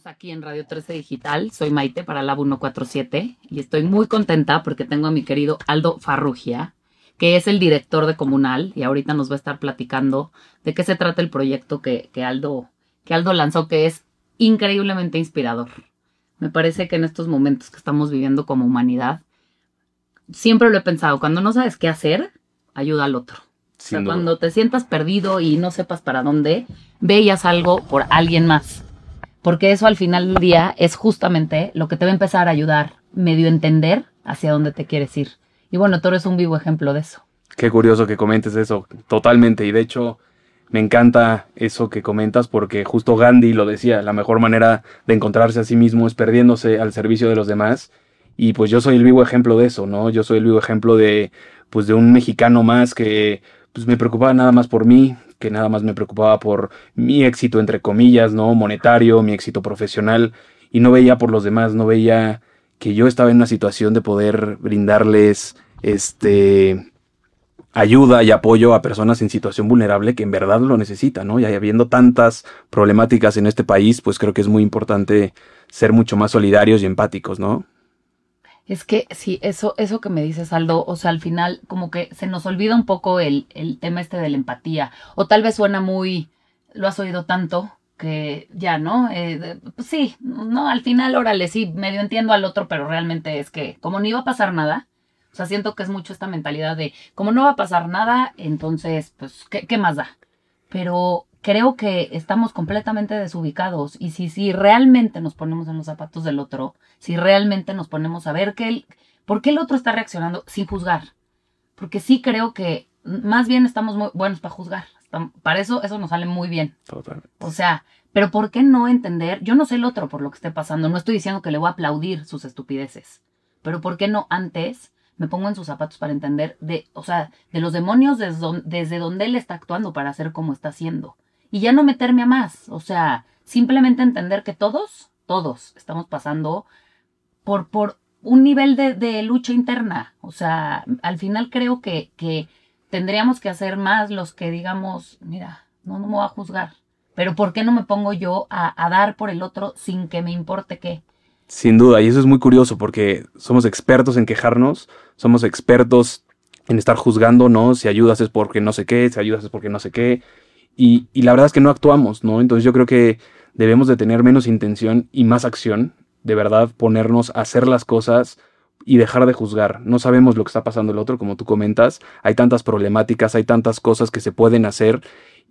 Estamos aquí en Radio 13 Digital. Soy Maite para Lab 147 y estoy muy contenta porque tengo a mi querido Aldo Farrugia, que es el director de Comunal y ahorita nos va a estar platicando de qué se trata el proyecto que, que, Aldo, que Aldo lanzó, que es increíblemente inspirador. Me parece que en estos momentos que estamos viviendo como humanidad, siempre lo he pensado, cuando no sabes qué hacer, ayuda al otro. O sea, cuando te sientas perdido y no sepas para dónde, veías algo por alguien más porque eso al final del día es justamente lo que te va a empezar a ayudar, medio entender hacia dónde te quieres ir. Y bueno, tú eres un vivo ejemplo de eso. Qué curioso que comentes eso, totalmente. Y de hecho, me encanta eso que comentas porque justo Gandhi lo decía, la mejor manera de encontrarse a sí mismo es perdiéndose al servicio de los demás. Y pues yo soy el vivo ejemplo de eso, ¿no? Yo soy el vivo ejemplo de, pues de un mexicano más que pues me preocupaba nada más por mí, que nada más me preocupaba por mi éxito, entre comillas, ¿no? Monetario, mi éxito profesional, y no veía por los demás, no veía que yo estaba en una situación de poder brindarles este ayuda y apoyo a personas en situación vulnerable que en verdad lo necesitan, ¿no? Y habiendo tantas problemáticas en este país, pues creo que es muy importante ser mucho más solidarios y empáticos, ¿no? Es que sí, eso, eso que me dices, Aldo, o sea, al final como que se nos olvida un poco el, el tema este de la empatía. O tal vez suena muy, lo has oído tanto que ya, ¿no? Eh, pues sí, no, al final, órale, sí, medio entiendo al otro, pero realmente es que como no iba a pasar nada, o sea, siento que es mucho esta mentalidad de como no va a pasar nada, entonces, pues, ¿qué, qué más da? Pero creo que estamos completamente desubicados y si, si realmente nos ponemos en los zapatos del otro, si realmente nos ponemos a ver que el, por qué el otro está reaccionando sin juzgar, porque sí creo que más bien estamos muy buenos para juzgar, para eso eso nos sale muy bien. Totalmente. O sea, pero ¿por qué no entender? Yo no sé el otro por lo que esté pasando, no estoy diciendo que le voy a aplaudir sus estupideces, pero ¿por qué no antes me pongo en sus zapatos para entender de, o sea, de los demonios desde donde, desde donde él está actuando para hacer como está haciendo? Y ya no meterme a más. O sea, simplemente entender que todos, todos estamos pasando por, por un nivel de, lucha interna. O sea, al final creo que, que tendríamos que hacer más los que digamos, mira, no, no me voy a juzgar. Pero ¿por qué no me pongo yo a, a dar por el otro sin que me importe qué? Sin duda, y eso es muy curioso porque somos expertos en quejarnos, somos expertos en estar juzgando, ¿no? Si ayudas es porque no sé qué, si ayudas es porque no sé qué, y, la verdad es que no actuamos, ¿no? Entonces yo creo que debemos de tener menos intención y más acción, de verdad ponernos a hacer las cosas y dejar de juzgar. No sabemos lo que está pasando el otro, como tú comentas. Hay tantas problemáticas, hay tantas cosas que se pueden hacer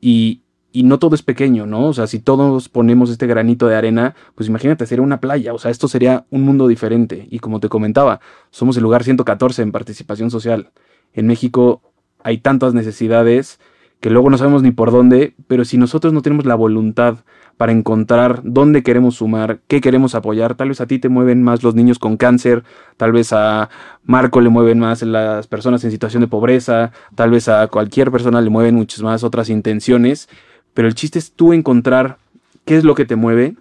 y, y no todo es pequeño, ¿no? O sea, si todos ponemos este granito de arena, pues imagínate, sería una playa, o sea, esto sería un mundo diferente. Y como te comentaba, somos el lugar 114 en participación social. En México hay tantas necesidades que luego no sabemos ni por dónde, pero si nosotros no tenemos la voluntad para encontrar dónde queremos sumar, qué queremos apoyar, tal vez a ti te mueven más los niños con cáncer, tal vez a Marco le mueven más las personas en situación de pobreza, tal vez a cualquier persona le mueven muchas más otras intenciones, pero el chiste es tú encontrar qué es lo que te mueve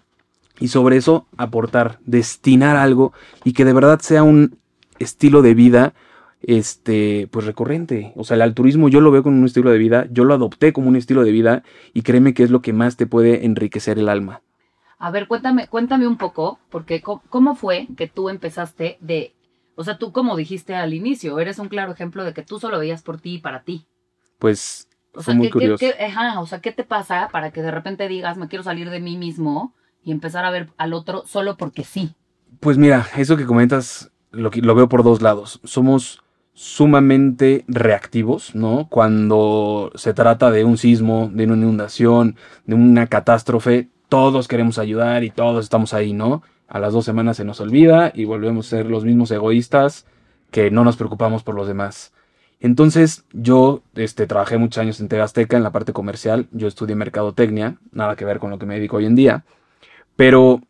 y sobre eso aportar, destinar algo y que de verdad sea un estilo de vida este, pues recurrente. O sea, el altruismo yo lo veo como un estilo de vida, yo lo adopté como un estilo de vida y créeme que es lo que más te puede enriquecer el alma. A ver, cuéntame, cuéntame un poco, porque ¿cómo fue que tú empezaste de, o sea, tú como dijiste al inicio, eres un claro ejemplo de que tú solo veías por ti y para ti. Pues fue muy curioso. ajá, o sea, ¿qué te pasa para que de repente digas, me quiero salir de mí mismo y empezar a ver al otro solo porque sí? Pues mira, eso que comentas lo, lo veo por dos lados. Somos sumamente reactivos, ¿no? Cuando se trata de un sismo, de una inundación, de una catástrofe, todos queremos ayudar y todos estamos ahí, ¿no? A las dos semanas se nos olvida y volvemos a ser los mismos egoístas que no nos preocupamos por los demás. Entonces, yo este, trabajé muchos años en Tegasteca en la parte comercial, yo estudié mercadotecnia, nada que ver con lo que me dedico hoy en día, pero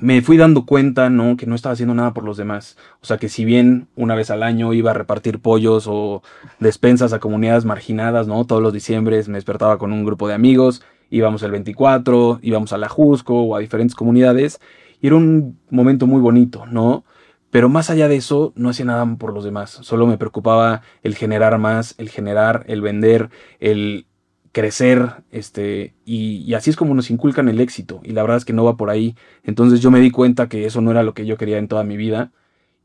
me fui dando cuenta, ¿no? Que no estaba haciendo nada por los demás. O sea, que si bien una vez al año iba a repartir pollos o despensas a comunidades marginadas, ¿no? Todos los diciembres me despertaba con un grupo de amigos, íbamos el 24, íbamos a la Jusco o a diferentes comunidades, y era un momento muy bonito, ¿no? Pero más allá de eso, no hacía nada por los demás. Solo me preocupaba el generar más, el generar, el vender, el crecer, este, y, así es como nos inculcan el éxito, y la verdad es que no va por ahí. Entonces yo me di cuenta que eso no era lo que yo quería en toda mi vida,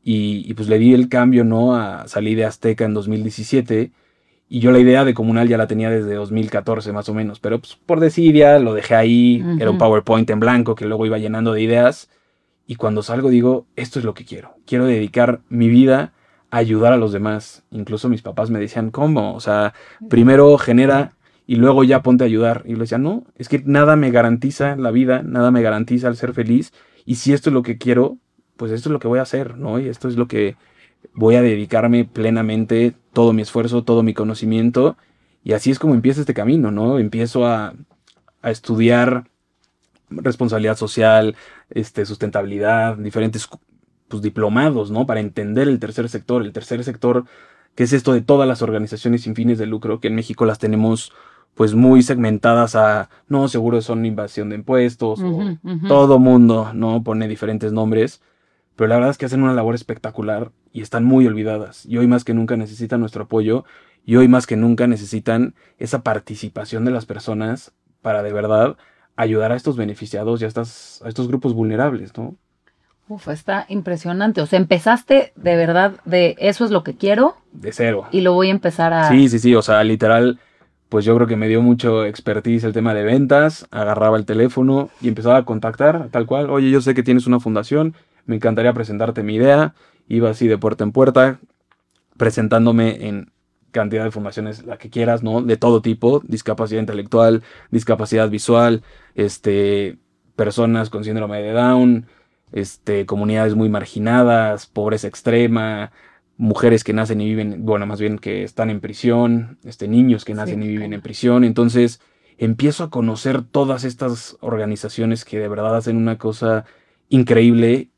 y, pues le di el cambio, ¿no? A salir de Azteca en 2017, y yo la idea de comunal ya la tenía desde 2014 más o menos, pero pues por desidia lo dejé ahí, era un PowerPoint en blanco que luego iba llenando de ideas, y cuando salgo digo, esto es lo que quiero, quiero dedicar mi vida a ayudar a los demás. Incluso mis papás me decían, ¿cómo? O sea, primero genera y luego ya ponte a ayudar. Y le decía, no, es que nada me garantiza la vida, nada me garantiza el ser feliz. Y si esto es lo que quiero, pues esto es lo que voy a hacer, ¿no? Y esto es lo que voy a dedicarme plenamente, todo mi esfuerzo, todo mi conocimiento. Y así es como empieza este camino, ¿no? Empiezo a, a estudiar responsabilidad social, este, sustentabilidad, diferentes pues, diplomados, ¿no? Para entender el tercer sector. El tercer sector, que es esto de todas las organizaciones sin fines de lucro, que en México las tenemos pues muy segmentadas a, no, seguro son invasión de impuestos, todo mundo, ¿no? Pone diferentes nombres, pero la verdad es que hacen una labor espectacular y están muy olvidadas. Y hoy más que nunca necesitan nuestro apoyo y hoy más que nunca necesitan esa participación de las personas para de verdad ayudar a estos beneficiados y a, estas, a estos grupos vulnerables, ¿no? Uf, está impresionante. O sea, empezaste de verdad de eso es lo que quiero. De cero. Y lo voy a empezar a. Sí, sí, sí. O sea, literal, pues yo creo que me dio mucho expertise el tema de ventas, agarraba el teléfono y empezaba a contactar tal cual, oye, yo sé que tienes una fundación, me encantaría presentarte mi idea, iba así de puerta en puerta, presentándome en cantidad de fundaciones, la que quieras, ¿no? De todo tipo, discapacidad intelectual, discapacidad visual, este, personas con síndrome de Down, este, comunidades muy marginadas, pobreza extrema, mujeres que nacen y viven, bueno, más bien que están en prisión, este, niños que nacen y viven en prisión. Entonces, empiezo a conocer todas estas organizaciones que de verdad hacen una cosa increíble.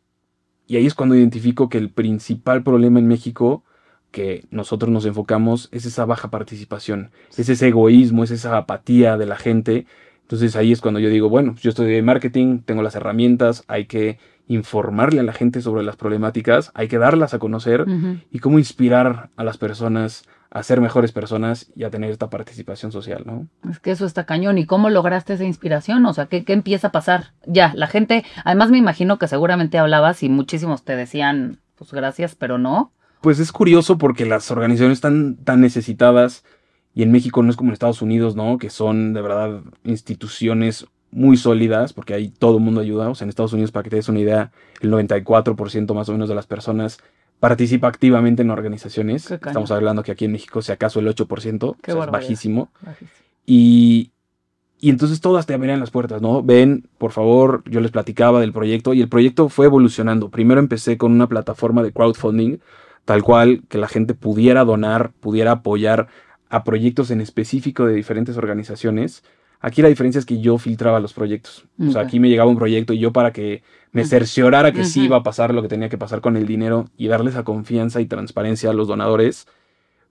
Y ahí es cuando identifico que el principal problema en México que nosotros nos enfocamos es esa baja participación, es ese egoísmo, es esa apatía de la gente. Entonces ahí es cuando yo digo, bueno, yo estoy de marketing, tengo las herramientas, hay que informarle a la gente sobre las problemáticas, hay que darlas a conocer y cómo inspirar a las personas a ser mejores personas y a tener esta participación social, ¿no? Es que eso está cañón. ¿Y cómo lograste esa inspiración? O sea, ¿qué, empieza a pasar? Ya, la gente, además me imagino que seguramente hablabas y muchísimos te decían, pues gracias, pero no. Pues es curioso porque las organizaciones están tan necesitadas y en México no es como en Estados Unidos, ¿no? Que son de verdad instituciones muy sólidas, porque ahí todo el mundo ayuda. O sea, en Estados Unidos, para que te des una idea, el 94% más o menos de las personas participa activamente en organizaciones. Estamos hablando que aquí en México, si acaso el 8%, es bajísimo. Y, y entonces todas te abrían las puertas, ¿no? Ven, por favor, yo les platicaba del proyecto y el proyecto fue evolucionando. Primero empecé con una plataforma de crowdfunding, tal cual que la gente pudiera donar, pudiera apoyar a proyectos en específico de diferentes organizaciones Aquí la diferencia es que yo filtraba los proyectos. O sea, aquí me llegaba un proyecto y yo para que me cerciorara que sí iba a pasar lo que tenía que pasar con el dinero y darles a confianza y transparencia a los donadores,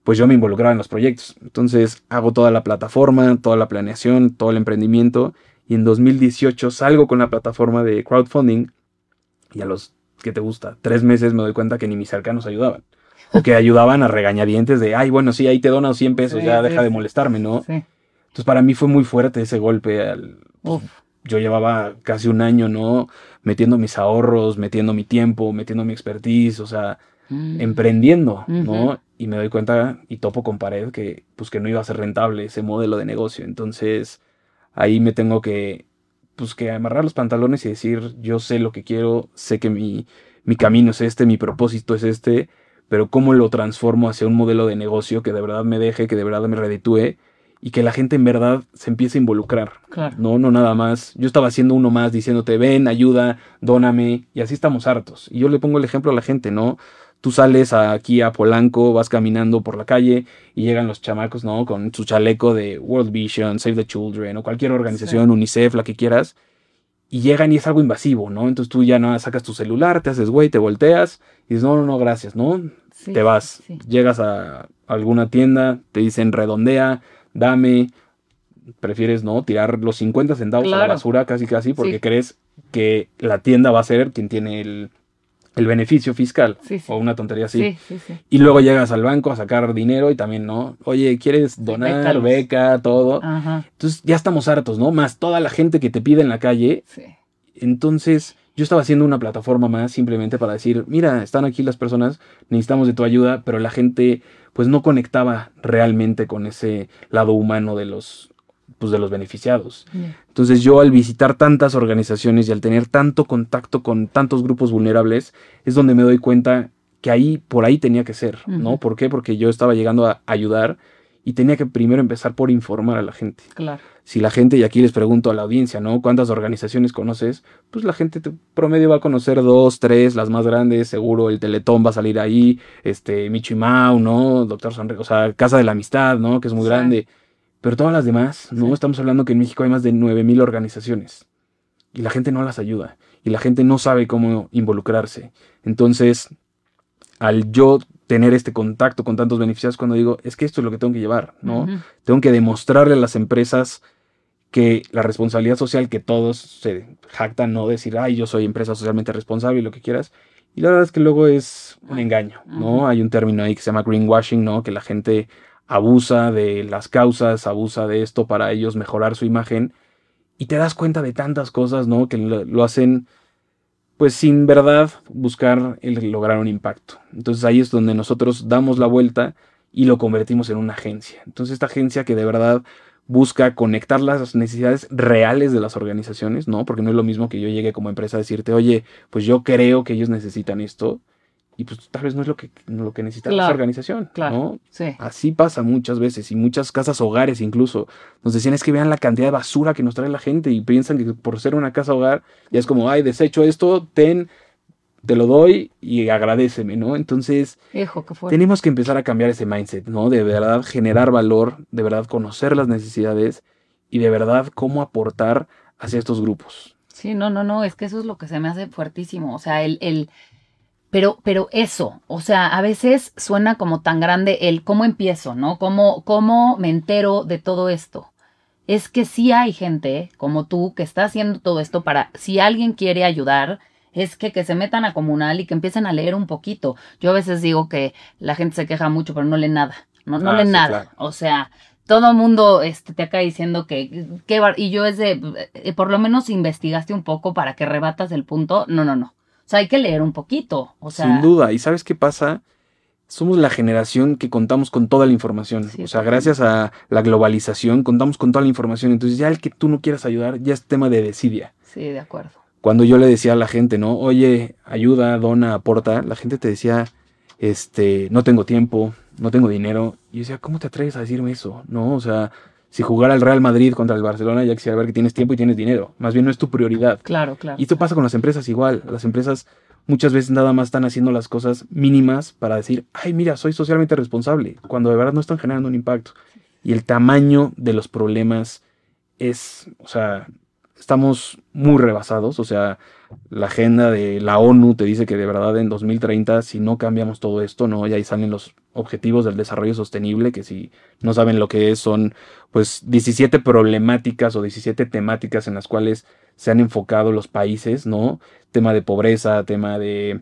pues yo me involucraba en los proyectos. Entonces hago toda la plataforma, toda la planeación, todo el emprendimiento y en 2018 salgo con la plataforma de crowdfunding y a los que te gusta, tres meses me doy cuenta que ni mis cercanos ayudaban. O que ayudaban a regañadientes de, ay, bueno, sí, ahí te dono 100 pesos, ya deja de molestarme, ¿no? Sí. Entonces para mí fue muy fuerte ese golpe. Al, yo llevaba casi un año, ¿no? Metiendo mis ahorros, metiendo mi tiempo, metiendo mi expertise, o sea, mm. emprendiendo, ¿no? Y me doy cuenta y topo con pared que, pues, que no iba a ser rentable ese modelo de negocio. Entonces ahí me tengo que, pues, que amarrar los pantalones y decir, yo sé lo que quiero, sé que mi, mi camino es este, mi propósito es este, pero cómo lo transformo hacia un modelo de negocio que de verdad me deje, que de verdad me reditúe y que la gente en verdad se empiece a involucrar. Claro. No, no nada más. Yo estaba haciendo uno más diciéndote, ven, ayuda, dóname, y así estamos hartos. Y yo le pongo el ejemplo a la gente, ¿no? Tú sales aquí a Polanco, vas caminando por la calle y llegan los chamacos, ¿no? Con su chaleco de World Vision, Save the Children o cualquier organización, UNICEF, la que quieras. Y llegan y es algo invasivo, ¿no? Entonces tú ya no sacas tu celular, te haces güey, te volteas y dices, no, no, no, gracias, ¿no? te vas. Llegas a alguna tienda, te dicen redondea, dame, prefieres no tirar los 50 centavos a la basura casi casi porque crees que la tienda va a ser quien tiene el, el beneficio fiscal Sí, sí. o una tontería así. Sí, sí, sí. Y luego llegas al banco a sacar dinero y también, ¿no? Oye, ¿quieres donar, beca, todo? Ajá. Entonces ya estamos hartos, ¿no? Más toda la gente que te pide en la calle. Sí. Entonces yo estaba haciendo una plataforma más simplemente para decir, mira, están aquí las personas, necesitamos de tu ayuda, pero la gente pues no conectaba realmente con ese lado humano de los, pues, de los beneficiados. Entonces yo al visitar tantas organizaciones y al tener tanto contacto con tantos grupos vulnerables, es donde me doy cuenta que ahí, por ahí tenía que ser, ¿no? ¿Por qué? Porque yo estaba llegando a ayudar y tenía que primero empezar por informar a la gente. Claro. Si la gente, y aquí les pregunto a la audiencia, ¿no? ¿Cuántas organizaciones conoces? Pues la gente te- promedio va a conocer dos, tres, las más grandes, seguro el Teletón va a salir ahí, este, Michimau, ¿no? Doctor Sonre, o sea, Casa de la Amistad, ¿no? Que es muy Sí. grande. Pero todas las demás, ¿no? Sí. Estamos hablando que en México hay más de 9000 organizaciones. Y la gente no las ayuda. Y la gente no sabe cómo involucrarse. Entonces, al yo tener este contacto con tantos beneficiados, cuando digo, es que esto es lo que tengo que llevar, ¿no? Tengo que demostrarle a las empresas que la responsabilidad social que todos se jactan, no decir, ay, yo soy empresa socialmente responsable y lo que quieras. Y la verdad es que luego es un engaño, ¿no? Hay un término ahí que se llama greenwashing, ¿no? Que la gente abusa de las causas, abusa de esto para ellos mejorar su imagen. Y te das cuenta de tantas cosas, ¿no? Que lo, lo hacen, pues sin verdad buscar el lograr un impacto. Entonces ahí es donde nosotros damos la vuelta y lo convertimos en una agencia. Entonces esta agencia que de verdad busca conectar las necesidades reales de las organizaciones, ¿no? Porque no es lo mismo que yo llegue como empresa a decirte, oye, pues yo creo que ellos necesitan esto y pues tal vez no es lo que, lo que necesita esa Claro, organización, claro. ¿no? Sí. Así pasa muchas veces y muchas casas hogares incluso nos decían es que vean la cantidad de basura que nos trae la gente y piensan que por ser una casa hogar ya es como, ay, desecho esto, ten, te lo doy y agradeceme, ¿no? Entonces Hijo, tenemos que empezar a cambiar ese mindset, ¿no? De verdad generar valor, de verdad conocer las necesidades y de verdad cómo aportar hacia estos grupos. Sí, no, no, no, es que eso es lo que se me hace fuertísimo. O sea, el, el, pero, pero eso, o sea, a veces suena como tan grande el cómo empiezo, ¿no? ¿Cómo, cómo me entero de todo esto? Es que sí hay gente como tú que está haciendo todo esto para, si alguien quiere ayudar, es que, que se metan a comunal y que empiecen a leer un poquito. Yo a veces digo que la gente se queja mucho, pero no lee nada. No, no Ah, lee sí, nada. claro. O sea, todo el mundo este, te acá diciendo que, que y yo es de, eh, por lo menos investigaste un poco para que rebatas el punto. No, no, no. O sea, hay que leer un poquito. O sea, Sin duda. ¿Y sabes qué pasa? Somos la generación que contamos con toda la información. Sí, o sea, gracias a la globalización contamos con toda la información. Entonces ya el que tú no quieras ayudar ya es tema de desidia. Sí, de acuerdo. Cuando yo le decía a la gente, ¿no? Oye, ayuda, dona, aporta, la gente te decía, este, no tengo tiempo, no tengo dinero. Y yo decía, ¿cómo te atreves a decirme eso? No, o sea, si jugara el Real Madrid contra el Barcelona, ya quisiera ver que tienes tiempo y tienes dinero. Más bien no es tu prioridad. Claro, claro. Y esto pasa con las empresas igual. Las empresas muchas veces nada más están haciendo las cosas mínimas para decir, ay, mira, soy socialmente responsable, cuando de verdad no están generando un impacto. Y el tamaño de los problemas es, o sea, estamos muy rebasados. O sea, la agenda de la ONU te dice que de verdad en 2030, si no cambiamos todo esto, ¿no? Y ahí salen los objetivos del desarrollo sostenible, que si no saben lo que es, son pues 17 problemáticas o 17 temáticas en las cuales se han enfocado los países, ¿no? Tema de pobreza, tema de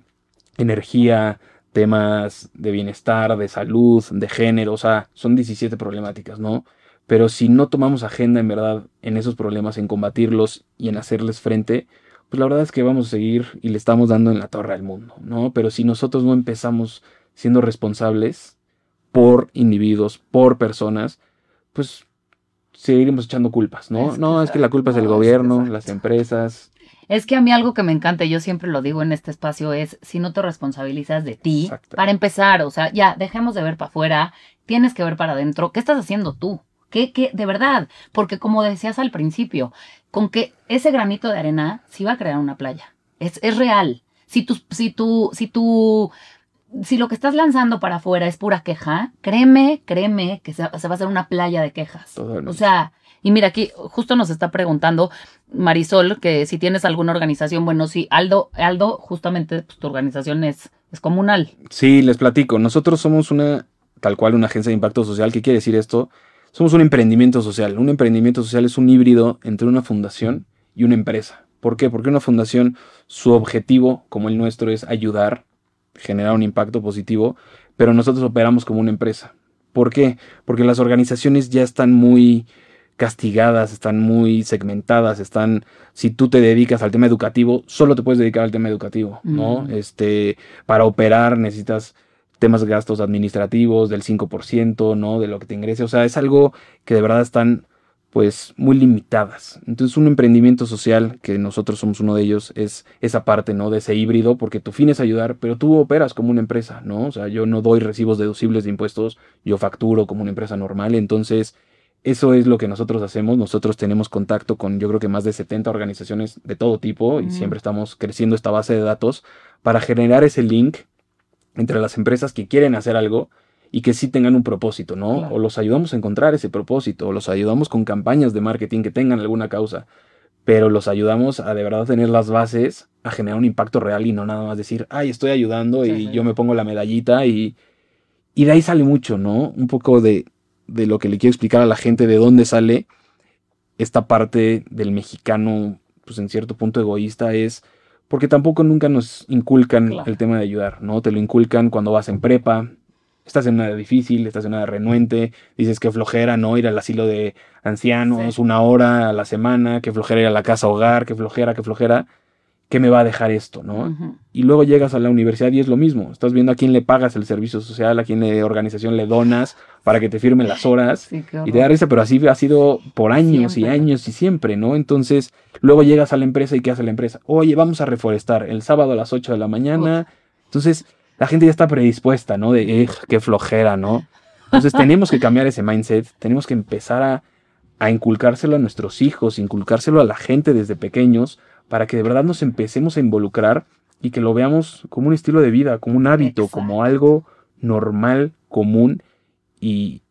energía, temas de bienestar, de salud, de género, o sea, son 17 problemáticas, ¿no? Pero si no tomamos agenda en verdad en esos problemas, en combatirlos y en hacerles frente, pues la verdad es que vamos a seguir y le estamos dando en la torre al mundo, ¿no? Pero si nosotros no empezamos siendo responsables por individuos, por personas, pues seguiremos echando culpas, ¿no? Es que no, es que la culpa es del exacto, gobierno, es que las empresas. Es que a mí algo que me encanta, y yo siempre lo digo en este espacio, es si no te responsabilizas de ti, Exacto. para empezar, o sea, ya, dejemos de ver para afuera, tienes que ver para adentro, ¿qué estás haciendo tú? ¿Qué, qué, de verdad? Porque como decías al principio, con que ese granito de arena sí va a crear una playa. Es, es real. Si tú, si tú, si tú, si lo que estás lanzando para afuera es pura queja, créeme, créeme que se, se va a hacer una playa de quejas. Totalmente. O sea, y mira, aquí justo nos está preguntando Marisol que si tienes alguna organización, bueno, sí, Aldo, Aldo, justamente pues, tu organización es, es comunal. Sí, les platico. Nosotros somos una, tal cual, una agencia de impacto social. ¿Qué quiere decir esto? Somos un emprendimiento social. Un emprendimiento social es un híbrido entre una fundación y una empresa. ¿Por qué? Porque una fundación, su objetivo, como el nuestro, es ayudar, generar un impacto positivo, pero nosotros operamos como una empresa. ¿Por qué? Porque las organizaciones ya están muy castigadas, están muy segmentadas, están, si tú te dedicas al tema educativo, solo te puedes dedicar al tema educativo, ¿no? Este, para operar necesitas temas de gastos administrativos del 5%, ¿no? De lo que te ingrese, o sea, es algo que de verdad están pues muy limitadas. Entonces un emprendimiento social, que nosotros somos uno de ellos, es esa parte, ¿no? De ese híbrido, porque tu fin es ayudar, pero tú operas como una empresa, ¿no? O sea, yo no doy recibos deducibles de impuestos, yo facturo como una empresa normal, entonces eso es lo que nosotros hacemos. Nosotros tenemos contacto con yo creo que más de 70 organizaciones de todo tipo y siempre estamos creciendo esta base de datos para generar ese link entre las empresas que quieren hacer algo y que sí tengan un propósito, ¿no? O los ayudamos a encontrar ese propósito, o los ayudamos con campañas de marketing que tengan alguna causa, pero los ayudamos a de verdad tener las bases, a generar un impacto real y no nada más decir, ay, estoy ayudando y yo me pongo la medallita y, y de ahí sale mucho, ¿no? Un poco de, de lo que le quiero explicar a la gente de dónde sale esta parte del mexicano, pues en cierto punto egoísta, es porque tampoco nunca nos inculcan el tema de ayudar, ¿no? Te lo inculcan cuando vas en prepa, estás en una difícil, estás en una renuente, dices que flojera, ¿no? Ir al asilo de ancianos una hora a la semana, que flojera ir a la casa hogar, que flojera, que flojera. ¿Qué me va a dejar esto? ¿no? Y luego llegas a la universidad y es lo mismo. Estás viendo a quién le pagas el servicio social, a quién de organización le donas para que te firmen las horas. y te da risa, pero así ha sido por años y años y siempre, ¿no? Entonces, luego llegas a la empresa y ¿qué hace la empresa? Oye, vamos a reforestar el sábado a las 8 de la mañana. Entonces, la gente ya está predispuesta, ¿no? De, qué flojera, ¿no? Entonces, tenemos que cambiar ese mindset, tenemos que empezar a, a inculcárselo a nuestros hijos, inculcárselo a la gente desde pequeños para que de verdad nos empecemos a involucrar y que lo veamos como un estilo de vida, como un hábito, como algo normal, común y,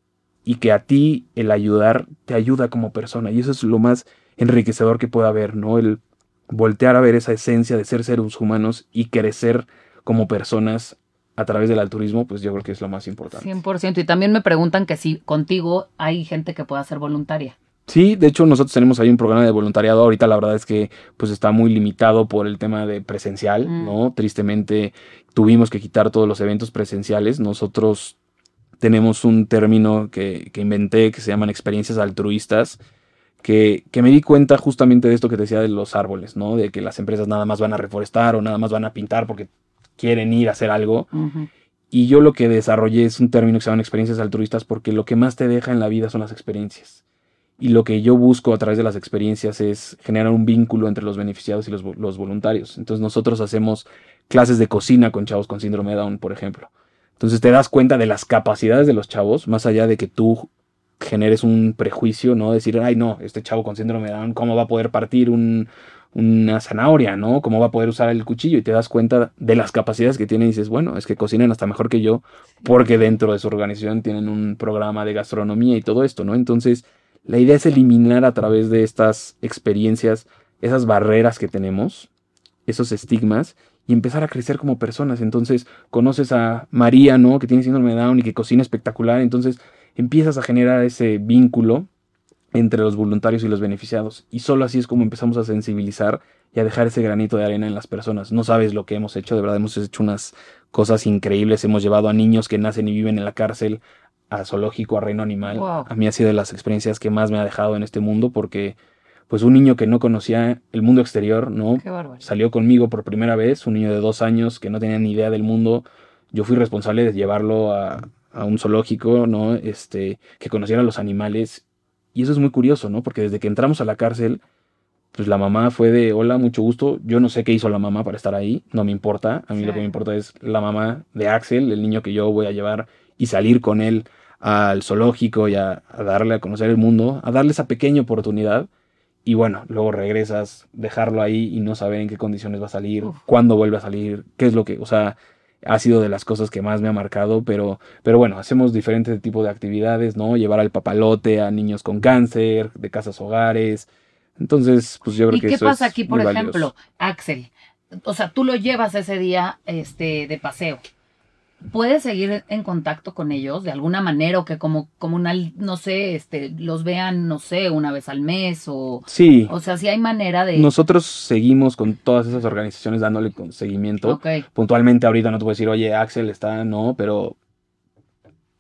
y que a ti el ayudar te ayuda como persona. Y eso es lo más enriquecedor que pueda haber, ¿no? El voltear a ver esa esencia de ser seres humanos y crecer como personas a través del altruismo, pues yo creo que es lo más importante. 100%. Y también me preguntan que si contigo hay gente que pueda ser voluntaria. Sí, de hecho nosotros tenemos ahí un programa de voluntariado. Ahorita la verdad es que pues está muy limitado por el tema de presencial, mm. ¿no? Tristemente tuvimos que quitar todos los eventos presenciales. Nosotros tenemos un término que, que inventé que se llaman experiencias altruistas. Que, que, me di cuenta justamente de esto que te decía de los árboles, ¿no? De que las empresas nada más van a reforestar o nada más van a pintar porque quieren ir a hacer algo. Y yo lo que desarrollé es un término que se llaman experiencias altruistas porque lo que más te deja en la vida son las experiencias. Y lo que yo busco a través de las experiencias es generar un vínculo entre los beneficiados y los, voluntarios. Entonces nosotros hacemos clases de cocina con chavos con síndrome de Down, por ejemplo. Entonces te das cuenta de las capacidades de los chavos, más allá de que tú generes un prejuicio, ¿no? Decir, ay, no, este chavo con síndrome de Down, ¿cómo va a poder partir una zanahoria, ¿no? ¿Cómo va a poder usar el cuchillo? Y te das cuenta de las capacidades que tiene y dices, bueno, es que cocinan hasta mejor que yo, porque dentro de su organización tienen un programa de gastronomía y todo esto, ¿no? Entonces, la idea es eliminar a través de estas experiencias esas barreras que tenemos, esos estigmas, y empezar a crecer como personas. Entonces conoces a María, ¿no? Que tiene síndrome de Down y que cocina espectacular. Entonces empiezas a generar ese vínculo entre los voluntarios y los beneficiados. Y solo así es como empezamos a sensibilizar y a dejar ese granito de arena en las personas. No sabes lo que hemos hecho, de verdad hemos hecho unas cosas increíbles. Hemos llevado a niños que nacen y viven en la cárcel a zoológico, a reino animal. A mí ha sido de las experiencias que más me ha dejado en este mundo porque pues un niño que no conocía el mundo exterior, ¿no? Salió conmigo por primera vez, un niño de dos años que no tenía ni idea del mundo. Yo fui responsable de llevarlo a, a un zoológico, ¿no? Este, que conociera los animales. Y eso es muy curioso, ¿no? Porque desde que entramos a la cárcel, pues la mamá fue de, hola, mucho gusto. Yo no sé qué hizo la mamá para estar ahí, no me importa. A mí lo que me importa es la mamá de Axel, el niño que yo voy a llevar y salir con él al zoológico y a, darle a conocer el mundo, a darle esa pequeña oportunidad. Y bueno, luego regresas, dejarlo ahí y no saber en qué condiciones va a salir, cuándo vuelve a salir, qué es lo que, o sea, ha sido de las cosas que más me ha marcado, pero, pero bueno, hacemos diferentes tipos de actividades, ¿no? Llevar al papalote a niños con cáncer, de casas hogares. Entonces, pues yo creo que qué pasa aquí, por ejemplo, Axel? O sea, tú lo llevas ese día este, de paseo puedes seguir en contacto con ellos de alguna manera o que como comunal, no sé, este, los vean, no sé, una vez al mes o... Sí. O sea, si hay manera de... Nosotros seguimos con todas esas organizaciones dándole seguimiento. Ok. Puntualmente ahorita no te puedo decir, oye, Axel está, no, pero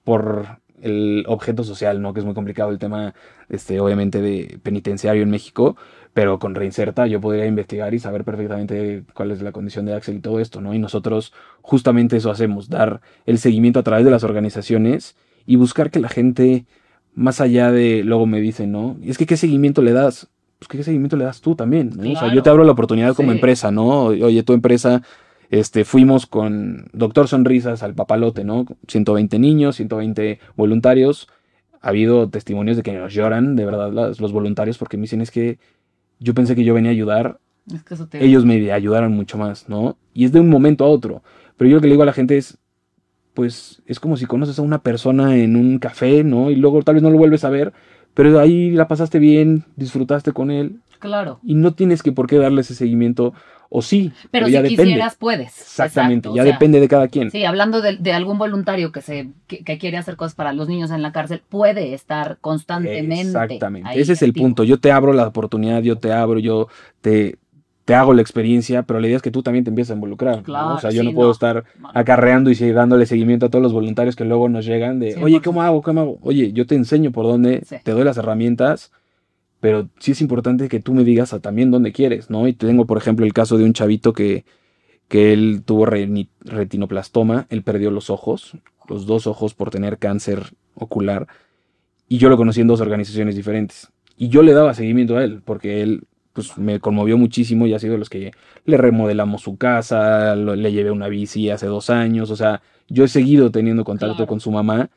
por el objeto social, ¿no? Que es muy complicado el tema, este, obviamente, de penitenciario en México, pero con Reinserta yo podría investigar y saber perfectamente cuál es la condición de Axel y todo esto, ¿no? Y nosotros justamente eso hacemos, dar el seguimiento a través de las organizaciones y buscar que la gente, más allá de, luego me dicen, ¿no? Y es que, ¿qué seguimiento le das? Pues, ¿qué seguimiento le das tú también? ¿no? O sea, yo te abro la oportunidad como empresa, ¿no? Oye, tu empresa este, fuimos con Doctor Sonrisas al papalote, ¿no? 120 niños, 120 voluntarios. Ha habido testimonios de que nos lloran, de verdad, las- los voluntarios, porque me dicen es que yo pensé que yo venía a ayudar, Es que eso te... ellos me ayudaron mucho más, ¿no? Y es de un momento a otro. Pero yo lo que le digo a la gente es, pues es como si conoces a una persona en un café, ¿no? Y luego tal vez no lo vuelves a ver, pero ahí la pasaste bien, disfrutaste con él, Claro. y no tienes que por qué darle ese seguimiento, o sí, Pero, ya si depende. quisieras, puedes. Exactamente, Exacto, ya o sea, depende de cada quien. Sí, hablando de, de algún voluntario que se que, que quiere hacer cosas para los niños en la cárcel, puede estar constantemente. Exactamente. ahí Ese es el activo. punto. Yo te abro la oportunidad, yo te abro, yo te, te hago la experiencia, pero la idea es que tú también te empieces a involucrar. ¿no? Claro, O sea, yo sí, no puedo no. estar acarreando y dándole seguimiento a todos los voluntarios que luego nos llegan de, oye, 100%. ¿cómo hago? ¿Cómo hago? Oye, yo te enseño por dónde, Sí. te doy las herramientas, pero sí es importante que tú me digas a también dónde quieres, ¿no? Y tengo, por ejemplo, el caso de un chavito que, que él tuvo reni- retinoplastoma, él perdió los ojos, los dos ojos por tener cáncer ocular, y yo lo conocí en dos organizaciones diferentes. Y yo le daba seguimiento a él, porque él pues me conmovió muchísimo y ha sido de los que le remodelamos su casa, lo- le llevé una bici hace dos años, o sea, yo he seguido teniendo contacto Claro. con su mamá,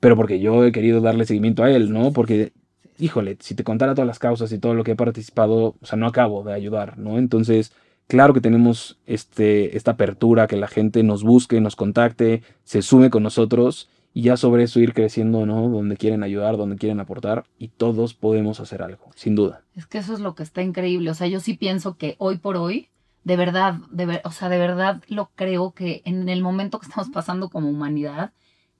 pero porque yo he querido darle seguimiento a él, ¿no? Porque, híjole, si te contara todas las causas y todo lo que he participado, o sea, no acabo de ayudar, ¿no? Entonces, claro que tenemos este, esta apertura, que la gente nos busque, nos contacte, se sume con nosotros y ya sobre eso ir creciendo, ¿no? Donde quieren ayudar, donde quieren aportar y todos podemos hacer algo, sin duda. Es que eso es lo que está increíble. O sea, yo sí pienso que hoy por hoy, de verdad, de ver- o sea, de verdad lo creo que en el momento que estamos pasando como humanidad,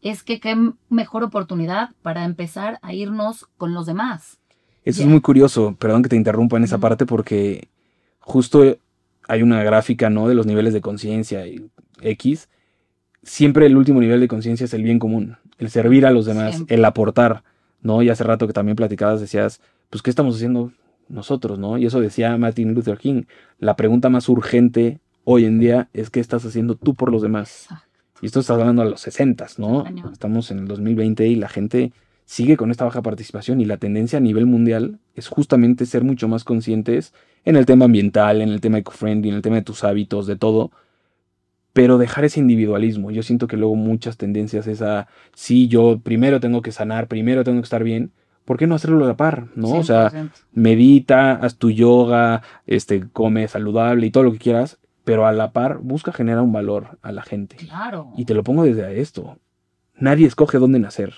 es que qué mejor oportunidad para empezar a irnos con los demás. Eso es muy curioso, perdón que te interrumpa en esa parte porque justo hay una gráfica, ¿no? De los niveles de conciencia y X. Siempre el último nivel de conciencia es el bien común, el servir a los demás, Siempre. el aportar, ¿no? Y hace rato que también platicabas decías, pues, ¿qué estamos haciendo nosotros, no? Y eso decía Martin Luther King. La pregunta más urgente hoy en día es ¿qué estás haciendo tú por los demás? Exacto. Y esto estás hablando a los 60, ¿no? Estamos en el 2020 y la gente sigue con esta baja participación y la tendencia a nivel mundial es justamente ser mucho más conscientes en el tema ambiental, en el tema eco-friendly, en el tema de tus hábitos, de todo, pero dejar ese individualismo. Yo siento que luego muchas tendencias es a, sí, yo primero tengo que sanar, primero tengo que estar bien, ¿por qué no hacerlo a la par? ¿no? O sea, 100%. medita, haz tu yoga, este, come saludable y todo lo que quieras, pero a la par busca generar un valor a la gente. claro. Y te lo pongo desde esto. Nadie escoge dónde nacer.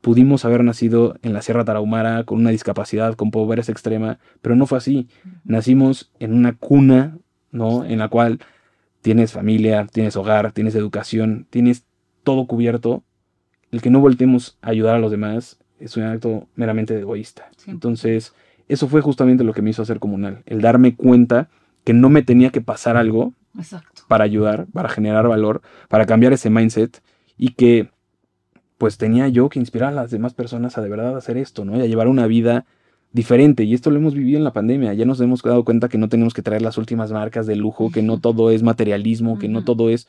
Pudimos haber nacido en la Sierra Tarahumara con una discapacidad, con pobreza extrema, pero no fue así. Nacimos en una cuna, ¿no? Sí. En la cual tienes familia, tienes hogar, tienes educación, tienes todo cubierto. El que no voltemos a ayudar a los demás es un acto meramente egoísta. Sí. Entonces, eso fue justamente lo que me hizo hacer comunal. El darme cuenta que no me tenía que pasar algo Exacto. para ayudar, para generar valor, para cambiar ese mindset y que pues tenía yo que inspirar a las demás personas a de verdad hacer esto, ¿no? Y a llevar una vida diferente. Y esto lo hemos vivido en la pandemia. Ya nos hemos dado cuenta que no tenemos que traer las últimas marcas de lujo, que no todo es materialismo, que no todo es...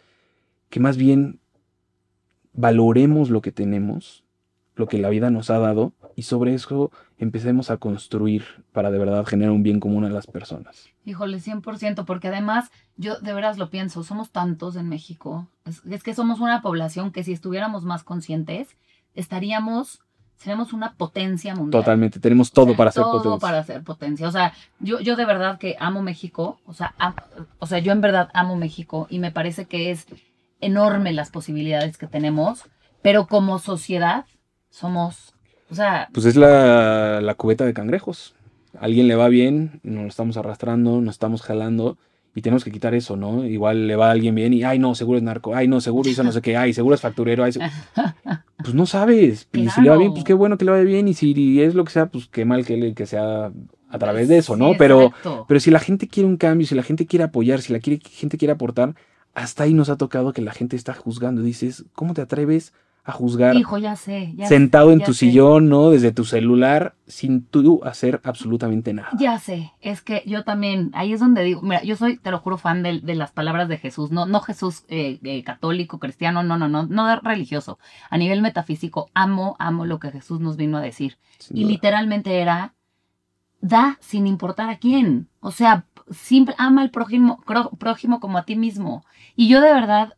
que más bien valoremos lo que tenemos, lo que la vida nos ha dado, y sobre eso empecemos a construir para de verdad generar un bien común a las personas. Híjole, 100%, porque además yo de veras lo pienso, somos tantos en México, es, es que somos una población que si estuviéramos más conscientes, estaríamos, seríamos una potencia mundial. Totalmente, tenemos todo O sea, para ser todo potencia. para ser potencia. O sea, yo, yo de verdad que amo México, o sea, o sea, yo en verdad amo México y me parece que es enorme las posibilidades que tenemos, pero como sociedad somos, o sea, Pues es la, la cubeta de cangrejos. A alguien le va bien, nos lo estamos arrastrando, nos estamos jalando. Y tenemos que quitar eso, ¿no? Igual le va a alguien bien y, ay, no, seguro es narco, ay, no, seguro hizo no sé qué, ay, seguro es facturero, ay, pues no sabes. Y si le va bien, pues qué bueno que le vaya bien y si es lo que sea, pues qué mal que, le, que sea a través de eso, ¿no? pero, pero si la gente quiere un cambio, si la gente quiere apoyar, si la gente quiere aportar, hasta ahí nos ha tocado que la gente está juzgando. Dices, ¿cómo te atreves a juzgar. Hijo, ya sé. sentado en tu sillón, ¿no? Desde tu celular, sin tú hacer absolutamente nada. Ya sé. Es que yo también, ahí es donde digo, mira, yo soy, te lo juro, fan de, las palabras de Jesús. No, no Jesús eh, eh, católico, cristiano, no, no, no, no religioso. A nivel metafísico, amo, amo lo que Jesús nos vino a decir. y literalmente era, da sin importar a quién. O sea, simple, ama al prójimo, prójimo como a ti mismo. Y yo de verdad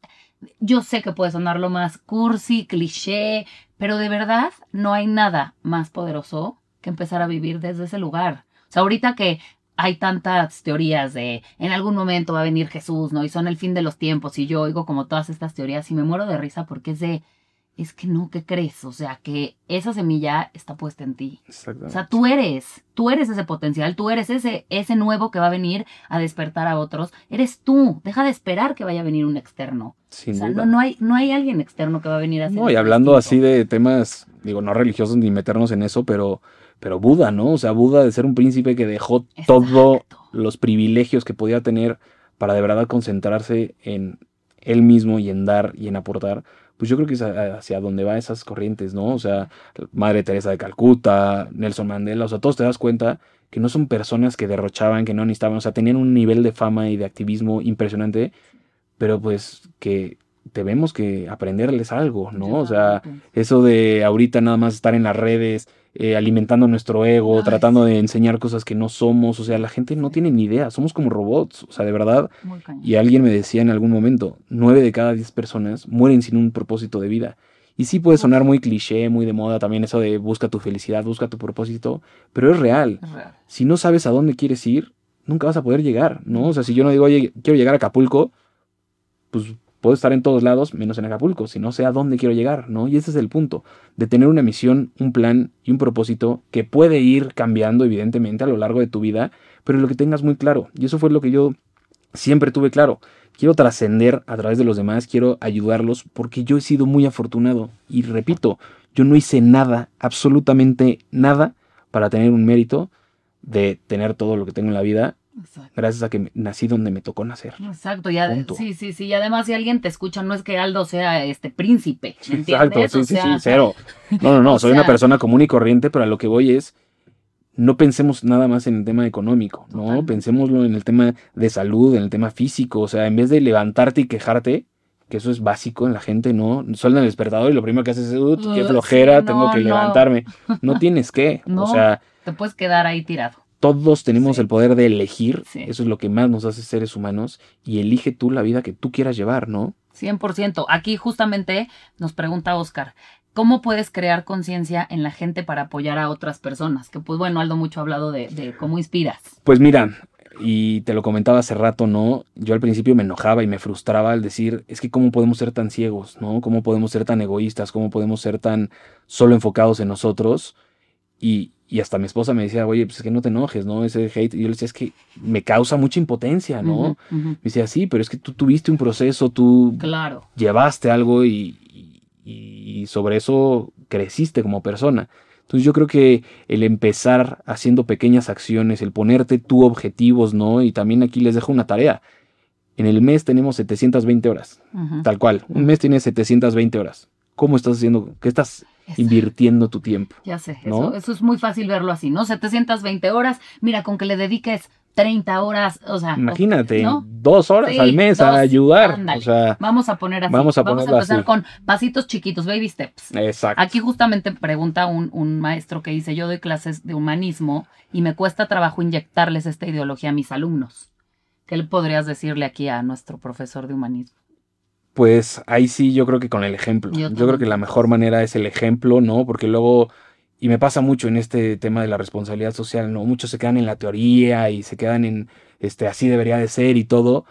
yo sé que puede sonar lo más cursi, cliché, pero de verdad no hay nada más poderoso que empezar a vivir desde ese lugar. O sea, ahorita que hay tantas teorías de en algún momento va a venir Jesús, ¿no? Y son el fin de los tiempos y yo oigo como todas estas teorías y me muero de risa porque es de es que no, ¿qué crees? O sea, que esa semilla está puesta en ti. O sea, tú eres, tú eres ese potencial, tú eres ese, ese nuevo que va a venir a despertar a otros. Eres tú. Deja de esperar que vaya a venir un externo. o sea, No, no, hay, no hay alguien externo que va a venir a hacer No, y hablando así de temas, digo, no religiosos ni meternos en eso, pero, pero Buda, ¿no? O sea, Buda de ser un príncipe que dejó todos los privilegios que podía tener para de verdad concentrarse en él mismo y en dar y en aportar pues yo creo que es hacia donde va esas corrientes, ¿no? O sea, Madre Teresa de Calcuta, Nelson Mandela, o sea, todos te das cuenta que no son personas que derrochaban, que no necesitaban, o sea, tenían un nivel de fama y de activismo impresionante, pero pues que debemos que aprenderles algo, ¿no? O sea, eso de ahorita nada más estar en las redes, eh, alimentando nuestro ego, tratando de enseñar cosas que no somos. O sea, la gente no tiene ni idea, somos como robots, o sea, de verdad. Y alguien me decía en algún momento, nueve de cada diez personas mueren sin un propósito de vida. Y sí puede sonar muy cliché, muy de moda también eso de busca tu felicidad, busca tu propósito, pero es real. Si no sabes a dónde quieres ir, nunca vas a poder llegar, ¿no? O sea, si yo no digo, oye, quiero llegar a Acapulco, pues Puedo estar en todos lados, menos en Acapulco, si no sé a dónde quiero llegar, ¿no? Y ese es el punto, de tener una misión, un plan y un propósito que puede ir cambiando, evidentemente, a lo largo de tu vida, pero lo que tengas muy claro. Y eso fue lo que yo siempre tuve claro. Quiero trascender a través de los demás, quiero ayudarlos, porque yo he sido muy afortunado. Y repito, yo no hice nada, absolutamente nada, para tener un mérito de tener todo lo que tengo en la vida Gracias a que nací donde me tocó nacer. Exacto, ya sí, sí, sí. Y además, si alguien te escucha, no es que Aldo sea este príncipe. Exacto, sí, sí, sí, cero. No, no, no, soy una persona común y corriente, pero a lo que voy es. No pensemos nada más en el tema económico, ¿no? Pensémoslo en el tema de salud, en el tema físico. O sea, en vez de levantarte y quejarte, que eso es básico en la gente, ¿no? Suelta el despertador y lo primero que haces es, qué flojera, tengo que levantarme. No tienes que, o sea... Te puedes quedar ahí tirado todos tenemos el poder de elegir, eso es lo que más nos hace seres humanos, y elige tú la vida que tú quieras llevar, ¿no? 100%. Aquí justamente nos pregunta Oscar, ¿cómo puedes crear conciencia en la gente para apoyar a otras personas? Que pues bueno, Aldo mucho ha hablado de, de cómo inspiras. Pues mira, y te lo comentaba hace rato, ¿no? Yo al principio me enojaba y me frustraba al decir, es que cómo podemos ser tan ciegos, ¿no? ¿Cómo podemos ser tan egoístas? ¿Cómo podemos ser tan solo enfocados en nosotros? Y, y hasta mi esposa me decía, oye, pues es que no te enojes, ¿no? Ese hate. Y yo le decía, es que me causa mucha impotencia, ¿no? Me decía, sí, pero es que tú tuviste un proceso, tú claro. llevaste algo y, sobre eso creciste como persona. Entonces yo creo que el empezar haciendo pequeñas acciones, el ponerte tú objetivos, ¿no? Y también aquí les dejo una tarea. En el mes tenemos 720 horas, tal cual. Un mes tiene 720 horas. ¿Cómo estás haciendo? ¿Qué estás invirtiendo tu tiempo. Ya sé, eso, es muy fácil verlo así, ¿no? 720 horas, mira, con que le dediques 30 horas, o sea. Imagínate, dos horas al mes a ayudar. O sea, vamos a poner así. Vamos a, vamos a empezar con pasitos chiquitos, baby steps. Exacto. Aquí justamente pregunta un, un maestro que dice, yo doy clases de humanismo y me cuesta trabajo inyectarles esta ideología a mis alumnos. ¿Qué le podrías decirle aquí a nuestro profesor de humanismo? Pues ahí sí yo creo que con el ejemplo. Yo, creo que la mejor manera es el ejemplo, ¿no? Porque luego, y me pasa mucho en este tema de la responsabilidad social, ¿no? Muchos se quedan en la teoría y se quedan en, este, así debería de ser y todo.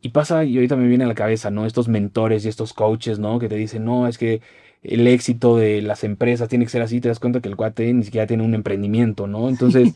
Y pasa, y ahorita me viene a la cabeza, ¿no? Estos mentores y estos coaches, ¿no? Que te dicen, no, es que el éxito de las empresas tiene que ser así, te das cuenta que el cuate ni siquiera tiene un emprendimiento, ¿no? Entonces,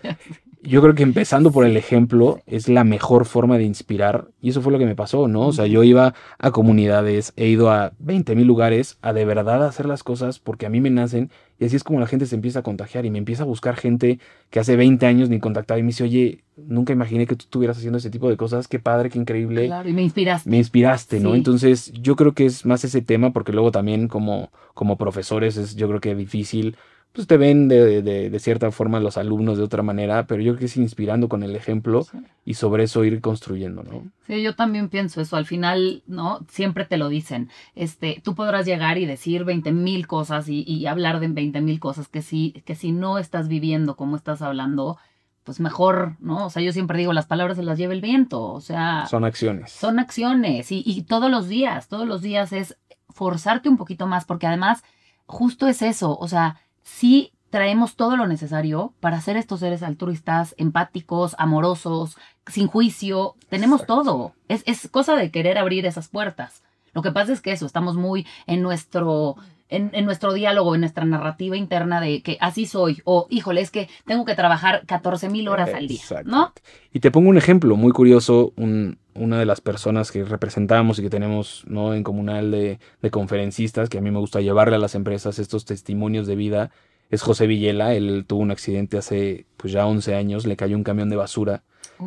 yo creo que empezando por el ejemplo es la mejor forma de inspirar. Y eso fue lo que me pasó, ¿no? O sea, yo iba a comunidades, he ido a 20 mil lugares a de verdad hacer las cosas porque a mí me nacen. Y así es como la gente se empieza a contagiar y me empieza a buscar gente que hace 20 años ni contactaba y me dice, oye, nunca imaginé que tú estuvieras haciendo ese tipo de cosas. Qué padre, qué increíble. Claro, y me inspiraste. Me inspiraste, ¿no? Entonces, yo creo que es más ese tema porque luego también como, como profesores es yo creo que difícil pues te ven de, de, cierta forma los alumnos de otra manera, pero yo creo que es inspirando con el ejemplo y sobre eso ir construyendo, ¿no? Sí, yo también pienso eso. Al final, ¿no? Siempre te lo dicen. Este, tú podrás llegar y decir 20 mil cosas y, y, hablar de 20 mil cosas que si, que si no estás viviendo como estás hablando, pues mejor, ¿no? O sea, yo siempre digo, las palabras se las lleva el viento, o sea... Son acciones. Son acciones y, y todos los días, todos los días es forzarte un poquito más, porque además, justo es eso, o sea sí traemos todo lo necesario para ser estos seres altruistas, empáticos, amorosos, sin juicio. Tenemos todo. Es, es, cosa de querer abrir esas puertas. Lo que pasa es que eso, estamos muy en nuestro, en, en, nuestro diálogo, en nuestra narrativa interna de que así soy, o híjole, es que tengo que trabajar 14 mil horas al día, ¿no? Y te pongo un ejemplo muy curioso, un, una de las personas que representamos y que tenemos ¿no? en comunal de, de, conferencistas, que a mí me gusta llevarle a las empresas estos testimonios de vida, es José Villela. Él tuvo un accidente hace pues ya 11 años, le cayó un camión de basura,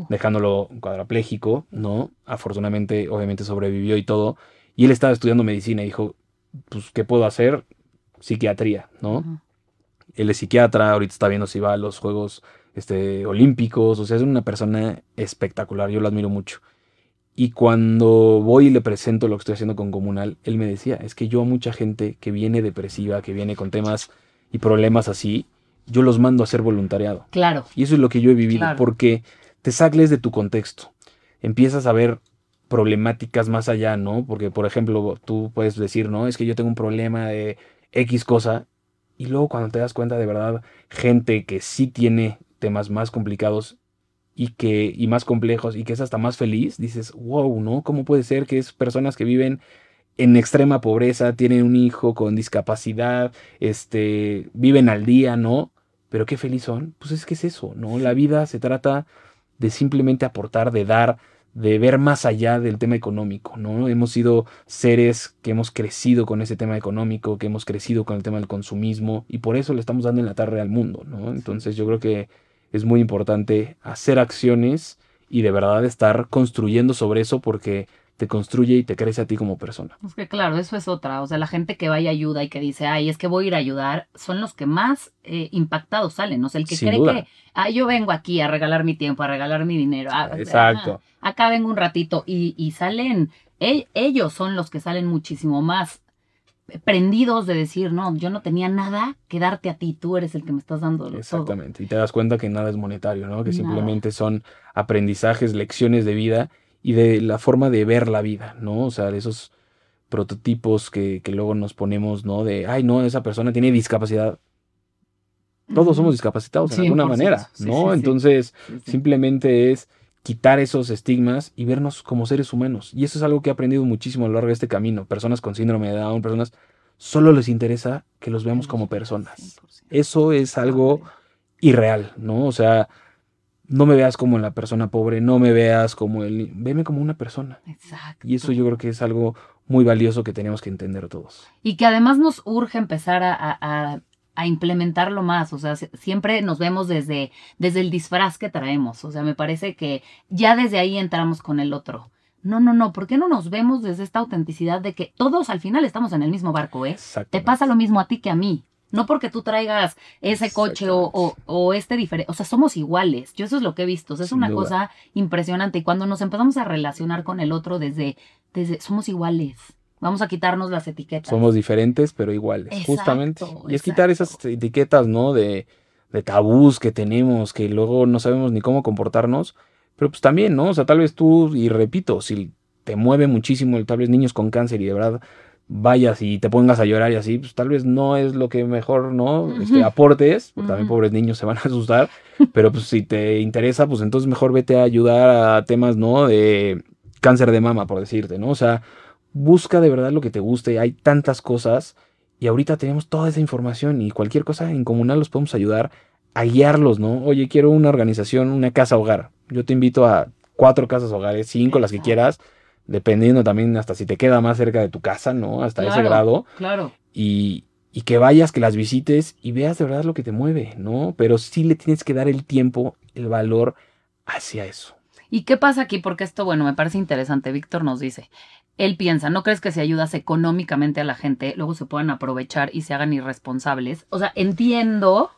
dejándolo cuadrapléjico, ¿no? Afortunadamente, obviamente sobrevivió y todo. Y él estaba estudiando medicina y dijo, pues, ¿qué puedo hacer? Psiquiatría, ¿no? Él es psiquiatra, ahorita está viendo si va a los Juegos este, Olímpicos, o sea, es una persona espectacular, yo lo admiro mucho. Y cuando voy y le presento lo que estoy haciendo con Comunal, él me decía, es que yo a mucha gente que viene depresiva, que viene con temas y problemas así, yo los mando a hacer voluntariado. Claro. Y eso es lo que yo he vivido, porque te sacles de tu contexto, empiezas a ver problemáticas más allá, ¿no? Porque, por ejemplo, tú puedes decir, no, es que yo tengo un problema de X cosa, y luego cuando te das cuenta de verdad, gente que sí tiene temas más complicados y que y más complejos y que es hasta más feliz, dices, wow, ¿no? ¿Cómo puede ser que es personas que viven en extrema pobreza, tienen un hijo con discapacidad, este, viven al día, ¿no? Pero qué feliz son. Pues es que es eso, ¿no? La vida se trata de simplemente aportar, de dar, de ver más allá del tema económico, ¿no? Hemos sido seres que hemos crecido con ese tema económico, que hemos crecido con el tema del consumismo y por eso le estamos dando en la tarde al mundo, ¿no? Entonces yo creo que es muy importante hacer acciones y de verdad estar construyendo sobre eso porque te construye y te crece a ti como persona. Es que claro, eso es otra. O sea, la gente que va y ayuda y que dice, ay, es que voy a ir a ayudar, son los que más eh, impactados salen. O sea, el que cree que, ay, yo vengo aquí a regalar mi tiempo, a regalar mi dinero. Ah, Exacto. acá vengo un ratito y, y salen, ellos son los que salen muchísimo más prendidos de decir, no, yo no tenía nada que darte a ti, tú eres el que me estás dando. Exactamente, y te das cuenta que nada es monetario, ¿no? Que simplemente son aprendizajes, lecciones de vida y de la forma de ver la vida, ¿no? O sea, de esos prototipos que, que luego nos ponemos, ¿no? De, ay, no, esa persona tiene discapacidad. Todos somos discapacitados de alguna manera, ¿no? Entonces, simplemente es quitar esos estigmas y vernos como seres humanos. Y eso es algo que he aprendido muchísimo a lo largo de este camino. Personas con síndrome de Down, personas, solo les interesa que los veamos como personas. Eso es algo irreal, ¿no? O sea, no me veas como la persona pobre, no me veas como el... Veme como una persona. Exacto. Y eso yo creo que es algo muy valioso que tenemos que entender todos. Y que además nos urge empezar a a implementarlo más. O sea, siempre nos vemos desde, desde el disfraz que traemos. O sea, me parece que ya desde ahí entramos con el otro. No, no, no, ¿por qué no nos vemos desde esta autenticidad de que todos al final estamos en el mismo barco, eh? Te pasa lo mismo a ti que a mí. No porque tú traigas ese coche o, o, este diferente, o sea, somos iguales. Yo eso es lo que he visto. O sea, es una cosa impresionante. Y cuando nos empezamos a relacionar con el otro desde, desde, somos iguales. Vamos a quitarnos las etiquetas. Somos diferentes, pero iguales, justamente. Y es quitar esas etiquetas, ¿no? De, de tabús que tenemos, que luego no sabemos ni cómo comportarnos. Pero pues también, ¿no? O sea, tal vez tú, y repito, si te mueve muchísimo el tal vez niños con cáncer y de verdad vayas y te pongas a llorar y así, pues tal vez no es lo que mejor, ¿no? Este, aportes, porque también pobres niños se van a asustar, pero pues si te interesa, pues entonces mejor vete a ayudar a temas, ¿no? De cáncer de mama, por decirte, ¿no? O sea, busca de verdad lo que te guste, hay tantas cosas y ahorita tenemos toda esa información y cualquier cosa en comunal los podemos ayudar a guiarlos, ¿no? Oye, quiero una organización, una casa hogar. Yo te invito a cuatro casas hogares, cinco, las que quieras, dependiendo también hasta si te queda más cerca de tu casa, ¿no? Hasta ese grado. Claro. Y, y que vayas, que las visites y veas de verdad lo que te mueve, ¿no? Pero sí le tienes que dar el tiempo, el valor hacia eso. ¿Y qué pasa aquí? Porque esto, bueno, me parece interesante. Víctor nos dice, él piensa, ¿no crees que si ayudas económicamente a la gente, luego se puedan aprovechar y se hagan irresponsables? O sea, entiendo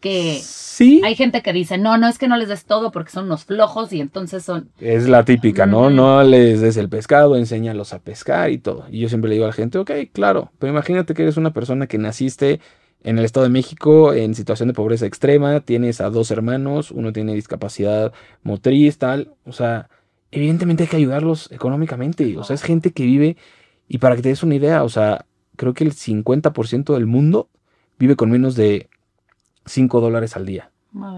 que sí. hay gente que dice, no, no es que no les des todo porque son unos flojos y entonces son... Es la típica, ¿no? No les des el pescado, enséñalos a pescar y todo. Y yo siempre le digo a la gente, ok, claro, pero imagínate que eres una persona que naciste en el Estado de México en situación de pobreza extrema, tienes a dos hermanos, uno tiene discapacidad motriz, tal, o sea, evidentemente hay que ayudarlos económicamente, o sea, es gente que vive, y para que te des una idea, o sea, creo que el 50% del mundo vive con menos de 5 dólares al día.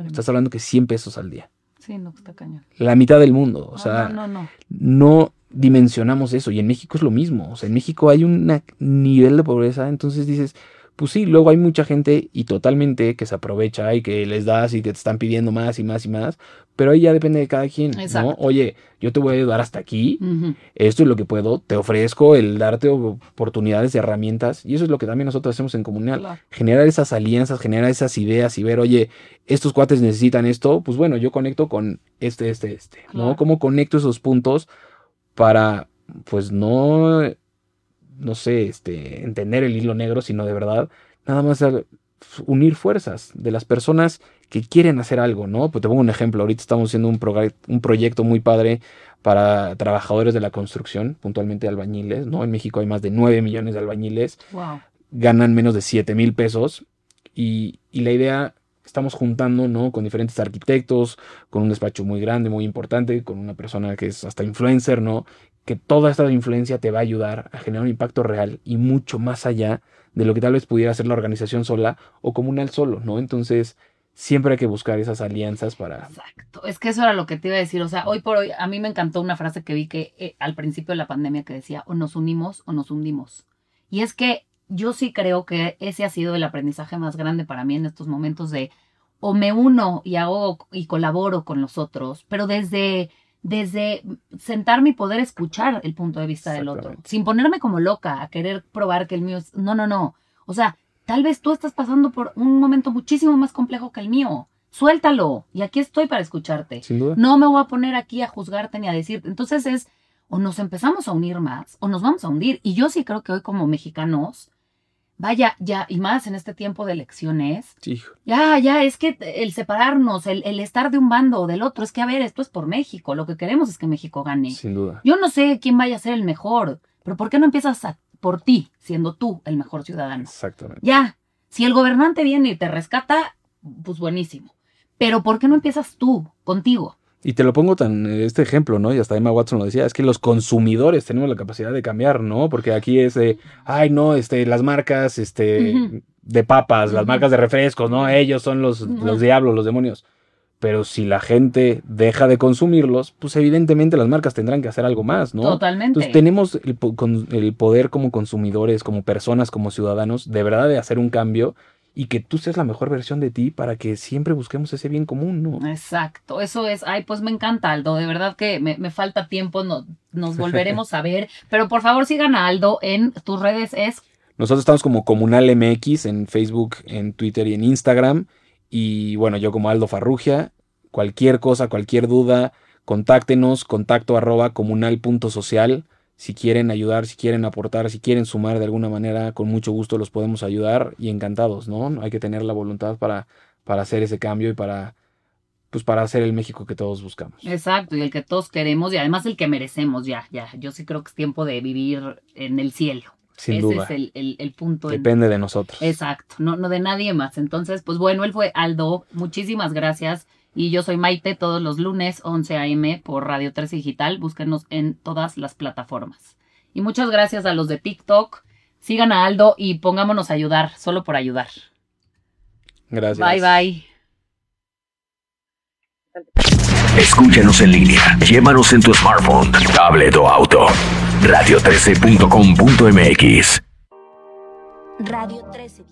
Estás hablando que 100 pesos al día. Sí, no, está cañón. La mitad del mundo, o sea, no, no, no. no dimensionamos eso, y en México es lo mismo, o sea, en México hay un nivel de pobreza, entonces dices, pues sí, luego hay mucha gente y totalmente que se aprovecha y que les das y te están pidiendo más y más y más, pero ahí ya depende de cada quien, ¿no? Oye, yo te voy a ayudar hasta aquí, esto es lo que puedo, te ofrezco el darte oportunidades herramientas y eso es lo que también nosotros hacemos en comunidad, generar esas alianzas, generar esas ideas y ver, oye, estos cuates necesitan esto, pues bueno, yo conecto con este, este, este, ¿no? ¿Cómo conecto esos puntos para, pues no no sé, este, entender el hilo negro, sino de verdad nada más unir fuerzas de las personas que quieren hacer algo, ¿no? Pues te pongo un ejemplo, ahorita estamos haciendo un, un proyecto muy padre para trabajadores de la construcción, puntualmente albañiles, ¿no? En México hay más de 9 millones de albañiles, ganan menos de 7 mil pesos y, y la idea estamos juntando, ¿no? Con diferentes arquitectos, con un despacho muy grande, muy importante, con una persona que es hasta influencer, ¿no? Que toda esta influencia te va a ayudar a generar un impacto real y mucho más allá de lo que tal vez pudiera hacer la organización sola o comunal solo, ¿no? Entonces, siempre hay que buscar esas alianzas para... Exacto, es que eso era lo que te iba a decir, o sea, hoy por hoy a mí me encantó una frase que vi que eh, al principio de la pandemia que decía, o nos unimos o nos hundimos. Y es que yo sí creo que ese ha sido el aprendizaje más grande para mí en estos momentos de o me uno y hago y colaboro con los otros, pero desde desde sentarme y poder escuchar el punto de vista del otro, sin ponerme como loca a querer probar que el mío es... No, no, no. O sea, tal vez tú estás pasando por un momento muchísimo más complejo que el mío. Suéltalo. Y aquí estoy para escucharte. No me voy a poner aquí a juzgarte ni a decirte. Entonces es, o nos empezamos a unir más, o nos vamos a hundir. Y yo sí creo que hoy como mexicanos vaya, ya, y más en este tiempo de elecciones, ya, ya, es que el separarnos, el, estar de un bando o del otro, es que, a ver, esto es por México, lo que queremos es que México gane. Sin duda. Yo no sé quién vaya a ser el mejor, pero ¿por qué no empiezas por ti, siendo tú el mejor ciudadano? Exactamente. Ya, si el gobernante viene y te rescata, pues buenísimo. Pero ¿por qué no empiezas tú, contigo? Y te lo pongo tan este ejemplo, ¿no? Y hasta Emma Watson lo decía, es que los consumidores tenemos la capacidad de cambiar, ¿no? Porque aquí es de, ay, no, este, las marcas, este, de papas, las marcas de refrescos, ¿no? Ellos son los, los diablos, los demonios. Pero si la gente deja de consumirlos, pues evidentemente las marcas tendrán que hacer algo más, ¿no? Totalmente. Entonces tenemos el, el poder como consumidores, como personas, como ciudadanos, de verdad de hacer un cambio y que tú seas la mejor versión de ti para que siempre busquemos ese bien común, ¿no? Exacto, eso es, ay, pues me encanta Aldo, de verdad que me, falta tiempo, no, nos volveremos a ver, pero por favor sigan a Aldo en tus redes es... Nosotros estamos como Comunal MX en Facebook, en Twitter y en Instagram, y bueno, yo como Aldo Farrugia, cualquier cosa, cualquier duda, contáctenos, contacto arroba comunal.social si quieren ayudar, si quieren aportar, si quieren sumar de alguna manera, con mucho gusto los podemos ayudar y encantados, ¿no? Hay que tener la voluntad para, para hacer ese cambio y para, pues para hacer el México que todos buscamos. Exacto, y el que todos queremos y además el que merecemos, ya, ya. Yo sí creo que es tiempo de vivir en el cielo. Sin Ese duda. es el, el, el punto. Depende de nosotros. Exacto, no, no de nadie más. Entonces, pues bueno, él fue Aldo. Muchísimas gracias. Y yo soy Maite todos los lunes 11 a.m. por Radio 13 Digital. Búsquenos en todas las plataformas. Y muchas gracias a los de TikTok. Sigan a Aldo y pongámonos a ayudar, solo por ayudar. Gracias. Bye bye. Escúchanos en línea. Llévanos en tu smartphone, tablet o auto. Radio13.com.mx. Radio 13.